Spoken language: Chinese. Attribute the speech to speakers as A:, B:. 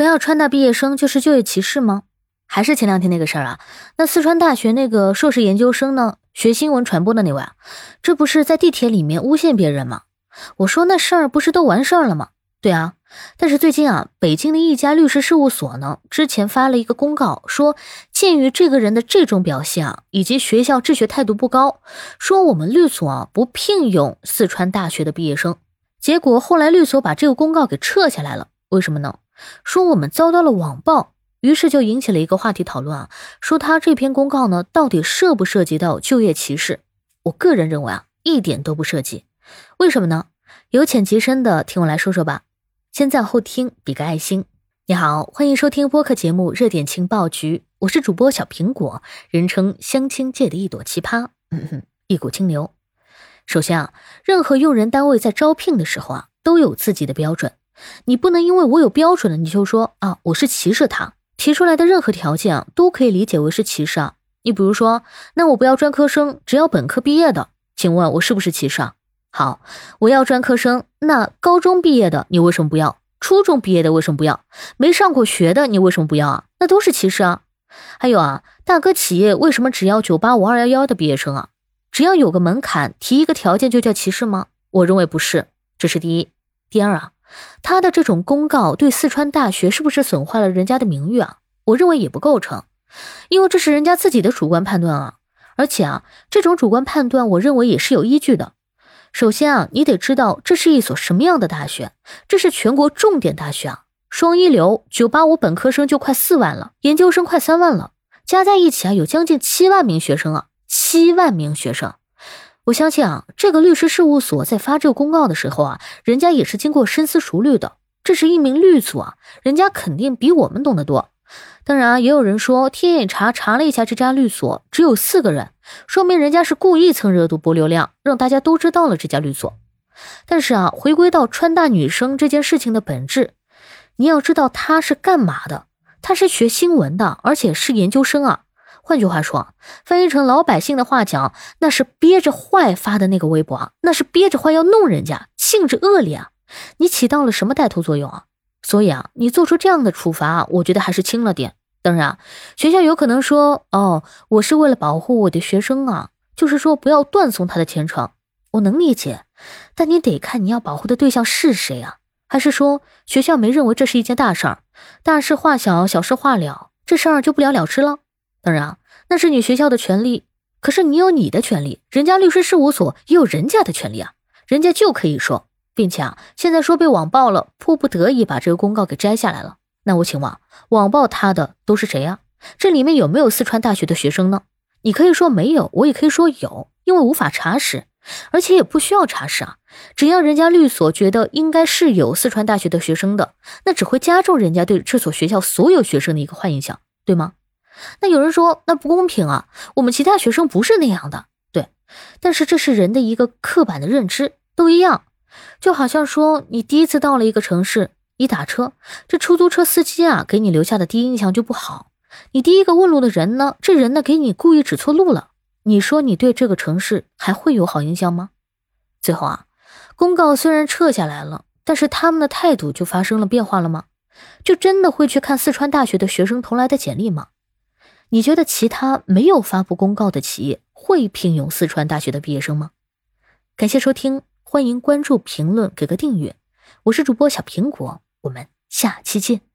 A: 不要川大毕业生就是就业歧视吗？还是前两天那个事儿啊？那四川大学那个硕士研究生呢？学新闻传播的那位啊，这不是在地铁里面诬陷别人吗？我说那事儿不是都完事儿了吗？对啊，但是最近啊，北京的一家律师事务所呢，之前发了一个公告，说鉴于这个人的这种表现啊，以及学校治学态度不高，说我们律所啊不聘用四川大学的毕业生。结果后来律所把这个公告给撤下来了，为什么呢？说我们遭到了网暴。于是就引起了一个话题讨论啊，说他这篇公告呢，到底涉不涉及到就业歧视？我个人认为啊，一点都不涉及。为什么呢？由浅及深的听我来说说吧。先在后听，比个爱心。你好，欢迎收听播客节目《热点情报局》，我是主播小苹果，人称相亲界的一朵奇葩，嗯哼，一股清流。首先啊，任何用人单位在招聘的时候啊，都有自己的标准，你不能因为我有标准了，你就说啊，我是歧视他。提出来的任何条件啊，都可以理解为是歧视啊。你比如说，那我不要专科生，只要本科毕业的，请问我是不是歧视啊？好，我要专科生，那高中毕业的你为什么不要？初中毕业的为什么不要？没上过学的你为什么不要啊？那都是歧视啊。还有啊，大哥企业为什么只要九八五二幺幺的毕业生啊？只要有个门槛，提一个条件就叫歧视吗？我认为不是，这是第一。第二啊。他的这种公告对四川大学是不是损坏了人家的名誉啊？我认为也不构成，因为这是人家自己的主观判断啊。而且啊，这种主观判断，我认为也是有依据的。首先啊，你得知道这是一所什么样的大学，这是全国重点大学啊，双一流，九八五本科生就快四万了，研究生快三万了，加在一起啊，有将近七万名学生啊，七万名学生。我相信啊，这个律师事务所在发这个公告的时候啊，人家也是经过深思熟虑的。这是一名律所啊，人家肯定比我们懂得多。当然，也有人说天眼查查了一下这家律所，只有四个人，说明人家是故意蹭热度、博流量，让大家都知道了这家律所。但是啊，回归到川大女生这件事情的本质，你要知道她是干嘛的？她是学新闻的，而且是研究生啊。换句话说，翻译成老百姓的话讲，那是憋着坏发的那个微博啊，那是憋着坏要弄人家，性质恶劣啊！你起到了什么带头作用啊？所以啊，你做出这样的处罚，我觉得还是轻了点。当然，学校有可能说，哦，我是为了保护我的学生啊，就是说不要断送他的前程，我能理解。但你得看你要保护的对象是谁啊？还是说学校没认为这是一件大事儿，大事化小，小事化了，这事儿就不了了之了？当然啊。那是你学校的权利，可是你有你的权利，人家律师事务所也有人家的权利啊，人家就可以说，并且啊，现在说被网暴了，迫不得已把这个公告给摘下来了。那我请问，网暴他的都是谁呀？这里面有没有四川大学的学生呢？你可以说没有，我也可以说有，因为无法查实，而且也不需要查实啊。只要人家律所觉得应该是有四川大学的学生的，那只会加重人家对这所学校所有学生的一个坏印象，对吗？那有人说那不公平啊，我们其他学生不是那样的，对，但是这是人的一个刻板的认知，都一样，就好像说你第一次到了一个城市，你打车，这出租车司机啊给你留下的第一印象就不好，你第一个问路的人呢，这人呢给你故意指错路了，你说你对这个城市还会有好印象吗？最后啊，公告虽然撤下来了，但是他们的态度就发生了变化了吗？就真的会去看四川大学的学生投来的简历吗？你觉得其他没有发布公告的企业会聘用四川大学的毕业生吗？感谢收听，欢迎关注、评论、给个订阅。我是主播小苹果，我们下期见。